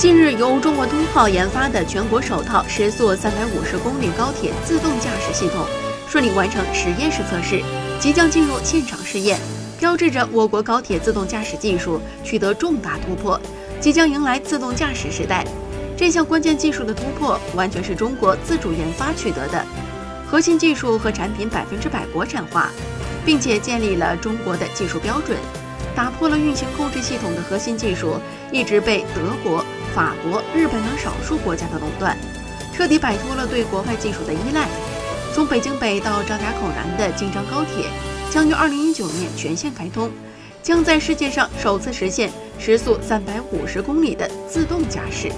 近日，由中国通号研发的全国首套时速三百五十公里高铁自动驾驶系统顺利完成实验室测试，即将进入现场试验，标志着我国高铁自动驾驶技术取得重大突破，即将迎来自动驾驶时代。这项关键技术的突破，完全是中国自主研发取得的，核心技术和产品百分之百国产化，并且建立了中国的技术标准，打破了运行控制系统的核心技术一直被德国。法国、日本等少数国家的垄断，彻底摆脱了对国外技术的依赖。从北京北到张家口南的京张高铁将于二零一九年全线开通，将在世界上首次实现时速三百五十公里的自动驾驶。